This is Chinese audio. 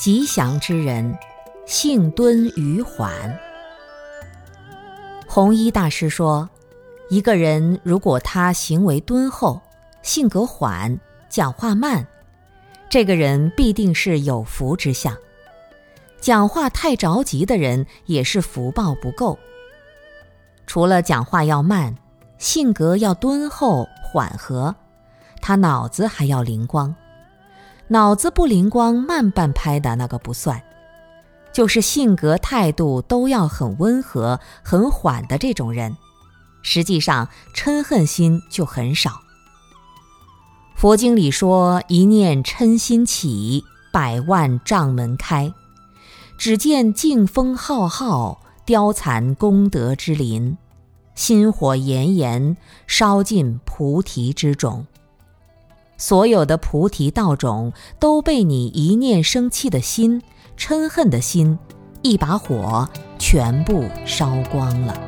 吉祥之人，性敦语缓。弘一大师说，一个人如果他行为敦厚，性格缓，讲话慢，这个人必定是有福之相。讲话太着急的人，也是福报不够。除了讲话要慢，性格要敦厚缓和，他脑子还要灵光。脑子不灵光、慢半拍的那个不算，就是性格态度都要很温和、很缓的这种人，实际上嗔恨心就很少。佛经里说：“一念嗔心起，百万障门开。只见劲风浩浩，凋残功德之林，心火炎炎，烧尽菩提之种。”所有的菩提道种都被你一念生气的心、嗔恨的心，一把火全部烧光了。